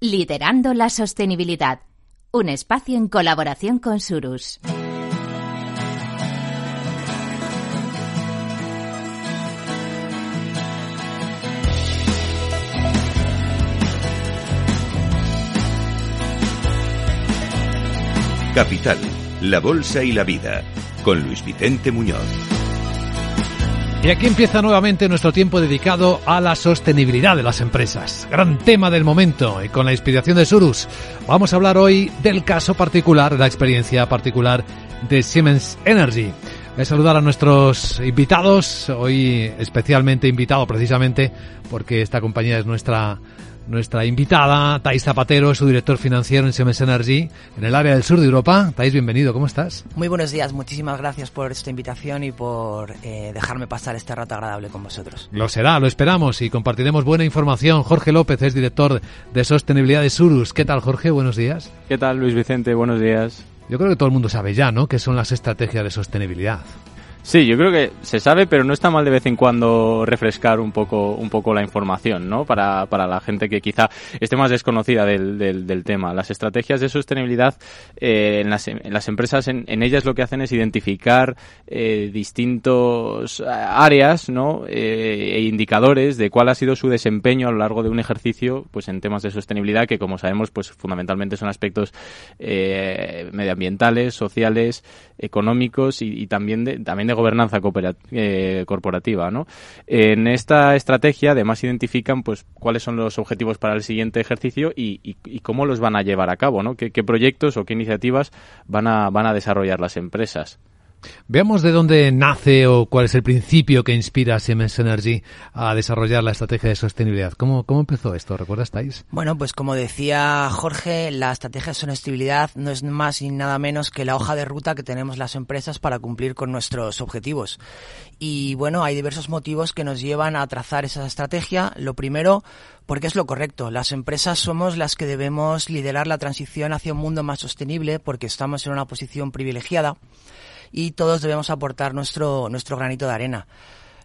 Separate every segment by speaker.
Speaker 1: Liderando la sostenibilidad. Un espacio en colaboración con Surus.
Speaker 2: Capital, la Bolsa y la Vida, con Luis Vicente Muñoz.
Speaker 3: Y aquí empieza nuevamente nuestro tiempo dedicado a la sostenibilidad de las empresas. Gran tema del momento y con la inspiración de Surus vamos a hablar hoy del caso particular, la experiencia particular de Siemens Energy. Voy a saludar a nuestros invitados, hoy especialmente invitado precisamente porque esta compañía es nuestra nuestra invitada, Thais Zapatero, es su director financiero en Siemens Energy, en el área del sur de Europa. Thais, bienvenido, ¿cómo estás?
Speaker 4: Muy buenos días, muchísimas gracias por esta invitación y por eh, dejarme pasar este rato agradable con vosotros.
Speaker 3: Lo será, lo esperamos y compartiremos buena información. Jorge López es director de sostenibilidad de Surus. ¿Qué tal, Jorge? Buenos días.
Speaker 5: ¿Qué tal, Luis Vicente? Buenos días.
Speaker 3: Yo creo que todo el mundo sabe ya, ¿no?, qué son las estrategias de sostenibilidad.
Speaker 5: Sí, yo creo que se sabe, pero no está mal de vez en cuando refrescar un poco, un poco la información, ¿no? Para, para la gente que quizá esté más desconocida del, del, del tema. Las estrategias de sostenibilidad eh, en, las, en las empresas, en, en, ellas lo que hacen es identificar eh, distintos áreas, ¿no? Eh, e indicadores de cuál ha sido su desempeño a lo largo de un ejercicio, pues en temas de sostenibilidad, que como sabemos, pues fundamentalmente son aspectos eh, medioambientales, sociales, económicos y, y también de, también de gobernanza eh, corporativa. ¿no? En esta estrategia además identifican pues cuáles son los objetivos para el siguiente ejercicio y, cómo los van a llevar a cabo, ¿no? ¿Qué, qué proyectos o qué iniciativas van a, van a desarrollar las empresas.
Speaker 3: Veamos de dónde nace o cuál es el principio que inspira Siemens Energy a desarrollar la estrategia de sostenibilidad. ¿Cómo, cómo empezó esto? ¿Recuerdas, Thais?
Speaker 4: Bueno, pues como decía Jorge, la estrategia de sostenibilidad no es más ni nada menos que la hoja de ruta que tenemos las empresas para cumplir con nuestros objetivos. Y bueno, hay diversos motivos que nos llevan a trazar esa estrategia. Lo primero, porque es lo correcto. Las empresas somos las que debemos liderar la transición hacia un mundo más sostenible porque estamos en una posición privilegiada y todos debemos aportar nuestro, nuestro granito de arena.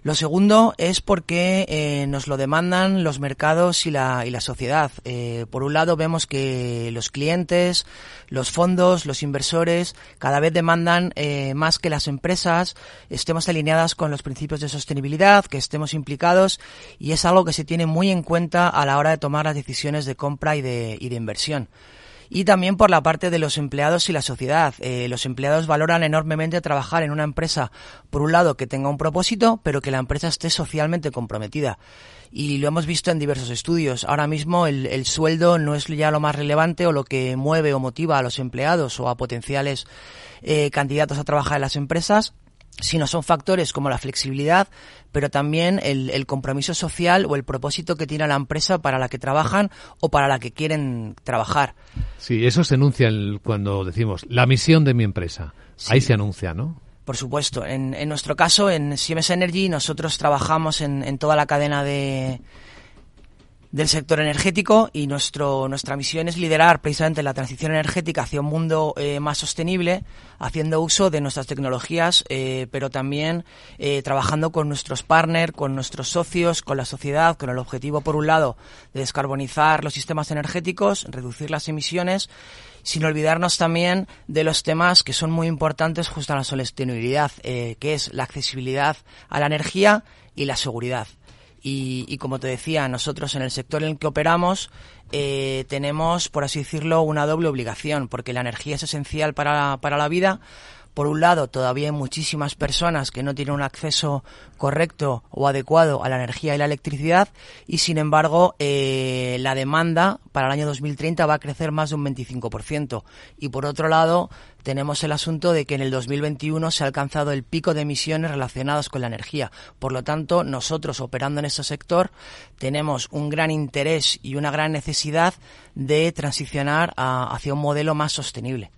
Speaker 4: Lo segundo es porque eh, nos lo demandan los mercados y la, y la sociedad. Eh, por un lado vemos que los clientes, los fondos, los inversores cada vez demandan eh, más que las empresas estemos alineadas con los principios de sostenibilidad, que estemos implicados y es algo que se tiene muy en cuenta a la hora de tomar las decisiones de compra y de, y de inversión y también por la parte de los empleados y la sociedad. Eh, los empleados valoran enormemente trabajar en una empresa, por un lado, que tenga un propósito, pero que la empresa esté socialmente comprometida. Y lo hemos visto en diversos estudios. Ahora mismo el, el sueldo no es ya lo más relevante o lo que mueve o motiva a los empleados o a potenciales eh, candidatos a trabajar en las empresas sino son factores como la flexibilidad, pero también el, el, compromiso social o el propósito que tiene la empresa para la que trabajan o para la que quieren trabajar.
Speaker 3: Sí, eso se enuncia el, cuando decimos la misión de mi empresa. Sí. Ahí se anuncia, ¿no?
Speaker 4: Por supuesto. En, en, nuestro caso, en Siemens Energy, nosotros trabajamos en, en toda la cadena de, del sector energético y nuestro, nuestra misión es liderar precisamente la transición energética hacia un mundo eh, más sostenible, haciendo uso de nuestras tecnologías, eh, pero también eh, trabajando con nuestros partners, con nuestros socios, con la sociedad, con el objetivo, por un lado, de descarbonizar los sistemas energéticos, reducir las emisiones, sin olvidarnos también de los temas que son muy importantes justo a la sostenibilidad, que es la accesibilidad a la energía y la seguridad. Y, y, como te decía, nosotros en el sector en el que operamos eh, tenemos, por así decirlo, una doble obligación, porque la energía es esencial para, para la vida. Por un lado, todavía hay muchísimas personas que no tienen un acceso correcto o adecuado a la energía y la electricidad y, sin embargo, eh, la demanda para el año 2030 va a crecer más de un 25%. Y, por otro lado, tenemos el asunto de que en el 2021 se ha alcanzado el pico de emisiones relacionadas con la energía. Por lo tanto, nosotros operando en este sector tenemos un gran interés y una gran necesidad de transicionar a, hacia un modelo más sostenible.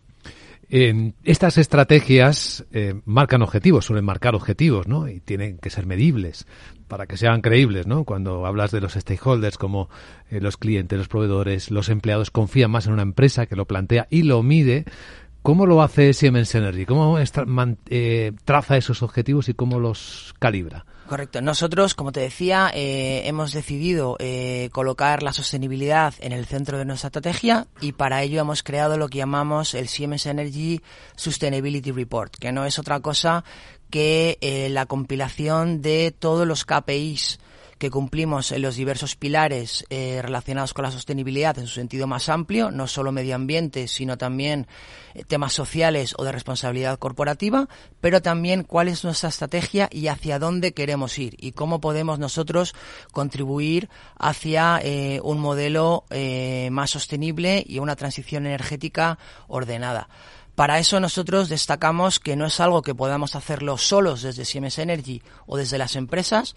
Speaker 3: Eh, estas estrategias eh, marcan objetivos, suelen marcar objetivos, ¿no? Y tienen que ser medibles para que sean creíbles, ¿no? Cuando hablas de los stakeholders como eh, los clientes, los proveedores, los empleados confían más en una empresa que lo plantea y lo mide ¿Cómo lo hace Siemens Energy? ¿Cómo eh, traza esos objetivos y cómo los calibra?
Speaker 4: Correcto. Nosotros, como te decía, eh, hemos decidido eh, colocar la sostenibilidad en el centro de nuestra estrategia y para ello hemos creado lo que llamamos el Siemens Energy Sustainability Report, que no es otra cosa que la compilación de todos los KPIs que cumplimos en los diversos pilares eh, relacionados con la sostenibilidad en su sentido más amplio, no solo medio ambiente, sino también eh, temas sociales o de responsabilidad corporativa, pero también cuál es nuestra estrategia y hacia dónde queremos ir y cómo podemos nosotros contribuir hacia eh, un modelo más sostenible y una transición energética ordenada. Para eso nosotros destacamos que no es algo que podamos hacerlo solos desde Siemens Energy o desde las empresas,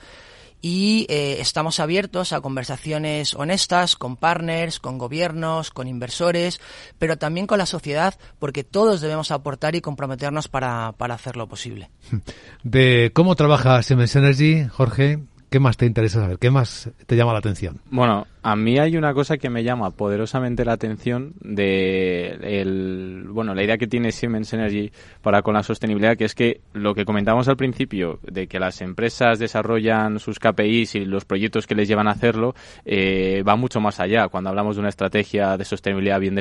Speaker 4: y eh, estamos abiertos a conversaciones honestas con partners, con gobiernos, con inversores, pero también con la sociedad, porque todos debemos aportar y comprometernos para, para hacerlo posible.
Speaker 3: De cómo trabaja Siemens Energy, Jorge, ¿Qué más te interesa saber? ¿Qué más te llama la atención?
Speaker 5: Bueno, a mí hay una cosa que me llama poderosamente la atención de el, bueno, la idea que tiene Siemens Energy para con la sostenibilidad, que es que lo que comentamos al principio, de que las empresas desarrollan sus KPIs y los proyectos que les llevan a hacerlo, eh, va mucho más allá cuando hablamos de una estrategia de sostenibilidad bien,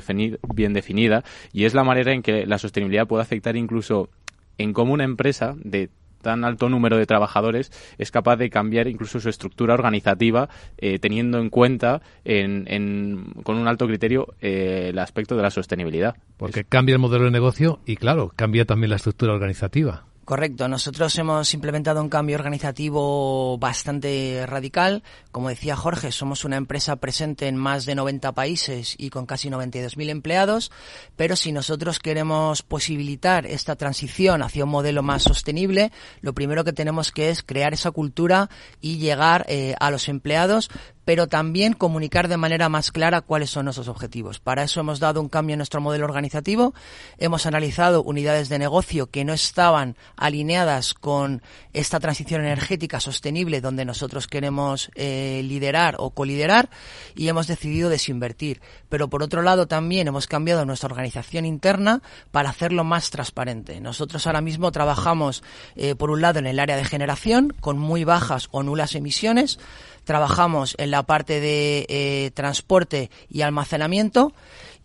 Speaker 5: bien definida y es la manera en que la sostenibilidad puede afectar incluso en cómo una empresa de tan alto número de trabajadores es capaz de cambiar incluso su estructura organizativa eh, teniendo en cuenta con un alto criterio eh, el aspecto de la sostenibilidad.
Speaker 3: Porque cambia el modelo de negocio y claro, cambia también la estructura organizativa.
Speaker 4: Correcto, nosotros hemos implementado un cambio organizativo bastante radical. Como decía Jorge, somos una empresa presente en más de 90 países y con casi 92.000 empleados, pero si nosotros queremos posibilitar esta transición hacia un modelo más sostenible, lo primero que tenemos que es crear esa cultura y llegar eh, a los empleados pero también comunicar de manera más clara cuáles son nuestros objetivos. Para eso hemos dado un cambio en nuestro modelo organizativo, hemos analizado unidades de negocio que no estaban alineadas con esta transición energética sostenible donde nosotros queremos eh, liderar o coliderar y hemos decidido desinvertir. Pero por otro lado también hemos cambiado nuestra organización interna para hacerlo más transparente. Nosotros ahora mismo trabajamos eh, por un lado en el área de generación con muy bajas o nulas emisiones, trabajamos en la parte de eh, transporte y almacenamiento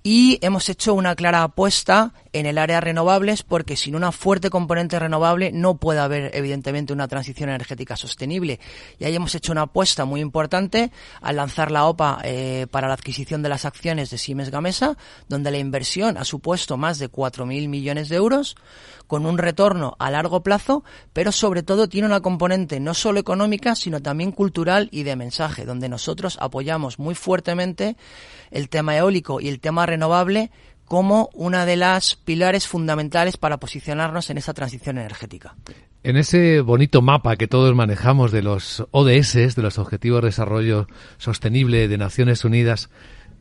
Speaker 4: y hemos hecho una clara apuesta en el área renovables porque sin una fuerte componente renovable no puede haber evidentemente una transición energética sostenible. Y ahí hemos hecho una apuesta muy importante al lanzar la OPA eh, para la adquisición de las acciones de Siemens Gamesa, donde la inversión ha supuesto más de 4.000 millones de euros, con un retorno a largo plazo, pero sobre todo tiene una componente no solo económica, sino también cultural y de mensaje, donde nosotros apoyamos muy fuertemente el tema eólico y el tema renovable como una de las pilares fundamentales para posicionarnos en esa transición energética.
Speaker 3: En ese bonito mapa que todos manejamos de los ODS, de los Objetivos de Desarrollo Sostenible de Naciones Unidas,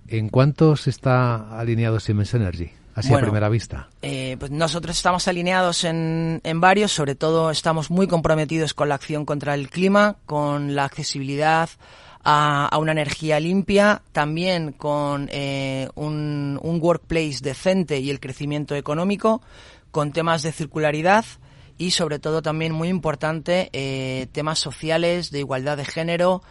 Speaker 3: ¿en cuántos está alineado Siemens Energy? Así a primera vista?
Speaker 4: Eh, pues nosotros estamos alineados en, en, varios, sobre todo estamos muy comprometidos con la acción contra el clima, con la accesibilidad a, una energía limpia, también con eh, un, un workplace decente y el crecimiento económico, con temas de circularidad y sobre todo también muy importante eh, temas sociales de igualdad de género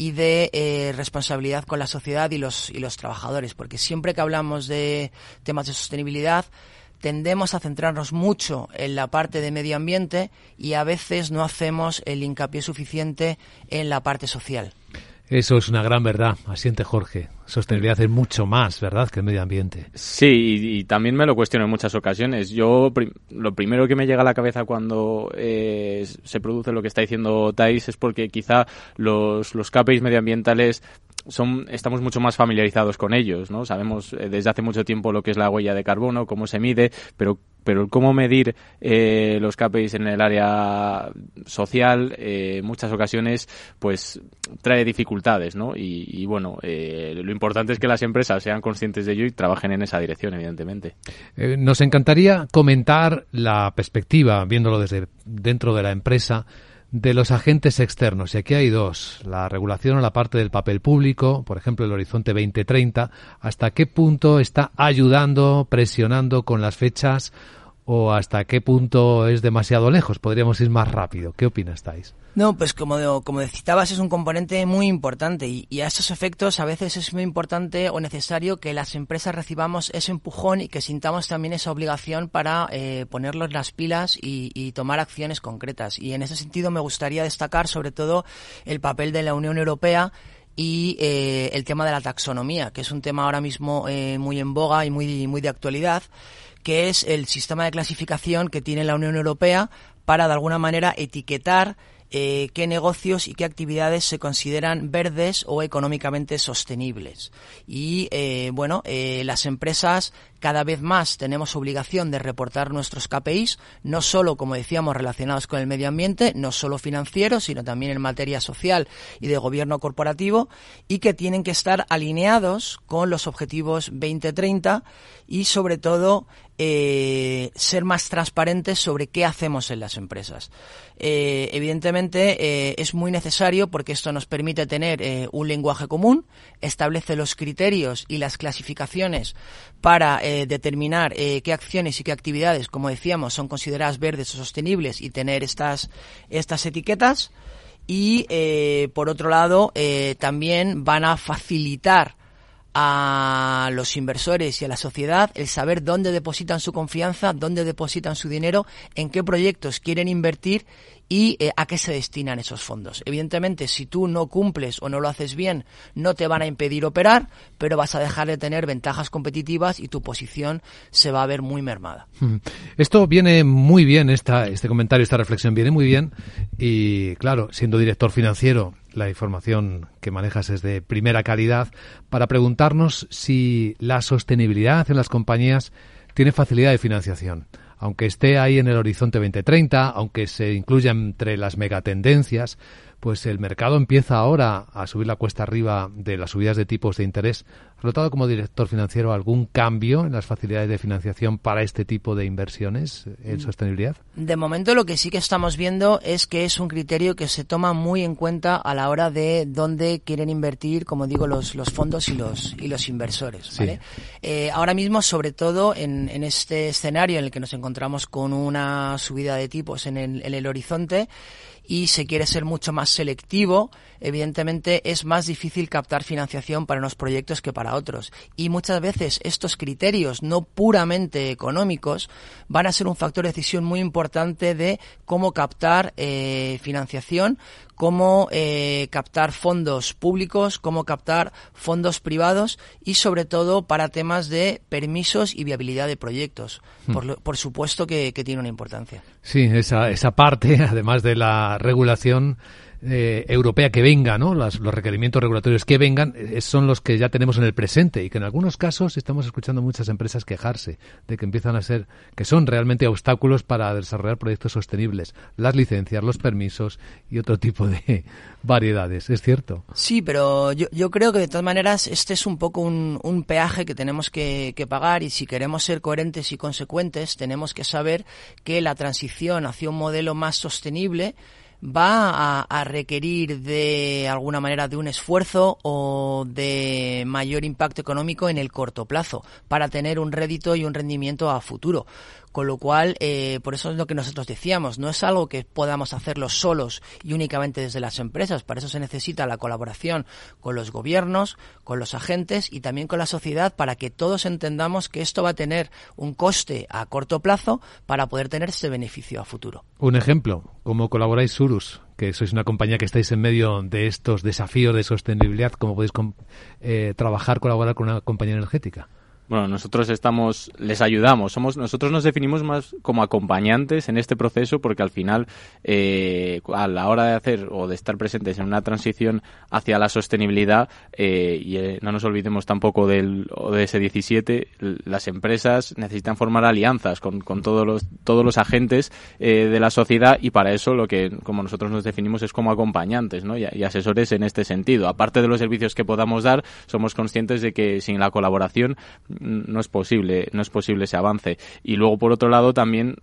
Speaker 4: y de eh, responsabilidad con la sociedad y los, y los trabajadores, porque siempre que hablamos de temas de sostenibilidad, tendemos a centrarnos mucho en la parte de medio ambiente y a veces no hacemos el hincapié suficiente en la parte social.
Speaker 3: Eso es una gran verdad, asiente Jorge. Sostenibilidad es mucho más, ¿verdad?, que el medio ambiente.
Speaker 5: Sí, y, también me lo cuestiono en muchas ocasiones. Yo, lo primero que me llega a la cabeza cuando eh, se produce lo que está diciendo Thais es porque quizá los, los KPIs medioambientales son, estamos mucho más familiarizados con ellos, ¿no? Sabemos eh, desde hace mucho tiempo lo que es la huella de carbono, cómo se mide, pero pero cómo medir eh, los KPIs en el área social eh, en muchas ocasiones pues trae dificultades no y, bueno lo importante es que las empresas sean conscientes de ello y trabajen en esa dirección evidentemente
Speaker 3: nos encantaría comentar la perspectiva viéndolo desde dentro de la empresa de los agentes externos. Y aquí hay dos, la regulación o la parte del papel público, por ejemplo, el horizonte 2030, hasta qué punto está ayudando, presionando con las fechas o hasta qué punto es demasiado lejos, podríamos ir más rápido. ¿Qué?
Speaker 4: No, pues como, como citabas, es un componente muy importante y, a esos efectos a veces es muy importante o necesario que las empresas recibamos ese empujón y que sintamos también esa obligación para eh, ponerlos las pilas y, tomar acciones concretas. Y en ese sentido me gustaría destacar sobre todo el papel de la Unión Europea y eh, el tema de la taxonomía, que es un tema ahora mismo eh, muy en boga y muy, muy de actualidad que es el sistema de clasificación que tiene la Unión Europea para, de alguna manera, etiquetar eh, qué negocios y qué actividades se consideran verdes o económicamente sostenibles. Y eh, bueno, eh, las empresas cada vez más tenemos obligación de reportar nuestros KPIs, no solo, como decíamos, relacionados con el medio ambiente, no solo financieros, sino también en materia social y de gobierno corporativo, y que tienen que estar alineados con los objetivos 2030 y, sobre todo, eh, ser más transparentes sobre qué hacemos en las empresas. Eh, evidentemente eh, es muy necesario porque esto nos permite tener un lenguaje común, establece los criterios y las clasificaciones para eh, determinar eh, qué acciones y qué actividades, como decíamos, son consideradas verdes o sostenibles y tener estas, estas etiquetas. Y eh, por otro lado, también van a facilitar a los inversores y a la sociedad el saber dónde depositan su confianza, dónde depositan su dinero, en qué proyectos quieren invertir y eh, a qué se destinan esos fondos. Evidentemente, si tú no cumples o no lo haces bien, no te van a impedir operar, pero vas a dejar de tener ventajas competitivas y tu posición se va a ver muy mermada.
Speaker 3: Hmm. Esto viene muy bien, esta, este comentario, esta reflexión viene muy bien y claro, siendo director financiero, la información que manejas es de primera calidad, para preguntarnos si la sostenibilidad en las compañías tiene facilidad de financiación aunque esté ahí en el horizonte 2030, aunque se incluya entre las megatendencias, pues el mercado empieza ahora a subir la cuesta arriba de las subidas de tipos de interés. ¿Ha notado como director financiero algún cambio en las facilidades de financiación para este tipo de inversiones en mm. sostenibilidad?
Speaker 4: De momento lo que sí que estamos viendo es que es un criterio que se toma muy en cuenta a la hora de dónde quieren invertir, como digo, los, los fondos y los, y los inversores. Eh, ahora mismo, sobre todo en, en, este escenario en el que nos encontramos con una subida de tipos en el, en el horizonte, y se quiere ser mucho más selectivo, evidentemente es más difícil captar financiación para unos proyectos que para otros. Y muchas veces estos criterios no puramente económicos van a ser un factor de decisión muy importante de cómo captar eh, financiación, cómo eh, captar fondos públicos, cómo captar fondos privados y sobre todo para temas de permisos y viabilidad de proyectos. Hmm. Por, supuesto que, que, tiene una importancia.
Speaker 3: Sí, esa, esa parte, además de la regulación, eh, europea que venga, ¿no? los requerimientos regulatorios que vengan eh, son los que ya tenemos en el presente y que en algunos casos estamos escuchando muchas empresas quejarse de que empiezan a ser, que son realmente obstáculos para desarrollar proyectos sostenibles. Las licencias, los permisos y otro tipo de variedades, ¿es cierto?
Speaker 4: Sí, pero yo, creo que de todas maneras este es un poco un, un peaje que tenemos que, que pagar y si queremos ser coherentes y consecuentes tenemos que saber que la transición hacia un modelo más sostenible va a, requerir de alguna manera de un esfuerzo o de mayor impacto económico en el corto plazo para tener un rédito y un rendimiento a futuro. Con lo cual, eh, por eso es lo que nosotros decíamos, no es algo que podamos hacerlo solos y únicamente desde las empresas, para eso se necesita la colaboración con los gobiernos, con los agentes y también con la sociedad para que todos entendamos que esto va a tener un coste a corto plazo para poder tener ese beneficio a futuro.
Speaker 3: Un ejemplo, ¿cómo colaboráis Surus? que sois una compañía que estáis en medio de estos desafíos de sostenibilidad, ¿cómo podéis eh, trabajar, colaborar con una compañía energética?
Speaker 5: Bueno, nosotros estamos, les ayudamos. Somos, nosotros nos definimos más como acompañantes en este proceso porque al final, eh, a la hora de hacer o de estar presentes en una transición hacia la sostenibilidad, eh, y eh, no nos olvidemos tampoco del ODS 17, las empresas necesitan formar alianzas con, con todos los, todos los agentes eh, de la sociedad y para eso lo que, como nosotros nos definimos, es como acompañantes ¿no? y, y asesores en este sentido. Aparte de los servicios que podamos dar, somos conscientes de que sin la colaboración no es posible, no es posible ese avance. Y luego, por otro lado, también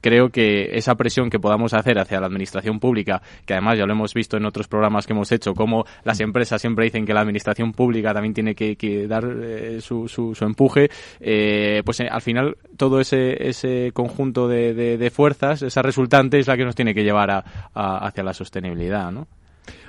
Speaker 5: creo que esa presión que podamos hacer hacia la administración pública, que además ya lo hemos visto en otros programas que hemos hecho, como las empresas siempre dicen que la administración pública también tiene que, dar eh, su, su, empuje, eh, pues eh, al final todo ese, ese conjunto de, de, fuerzas, esa resultante es la que nos tiene que llevar a, hacia la sostenibilidad, ¿no?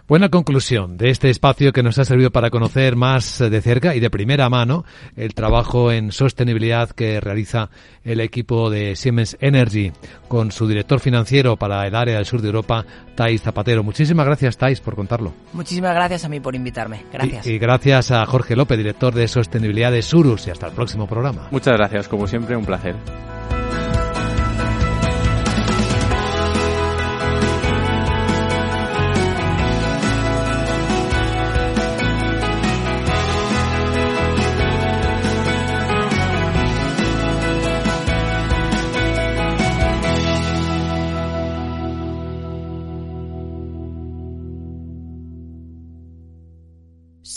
Speaker 3: Buena conclusión de este espacio que nos ha servido para conocer más de cerca y de primera mano el trabajo en sostenibilidad que realiza el equipo de Siemens Energy con su director financiero para el área del sur de Europa, Thais Zapatero. Muchísimas gracias, Thais, por contarlo.
Speaker 4: Muchísimas gracias a mí por invitarme. Gracias.
Speaker 3: Y, y gracias a Jorge López, director de sostenibilidad de Surus. Y hasta el próximo programa.
Speaker 5: Muchas gracias, como siempre, un placer.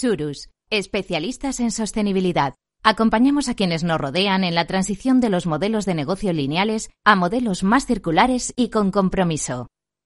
Speaker 1: Surus, especialistas en sostenibilidad. Acompañamos a quienes nos rodean en la transición de los modelos de negocio lineales a modelos más circulares y con compromiso.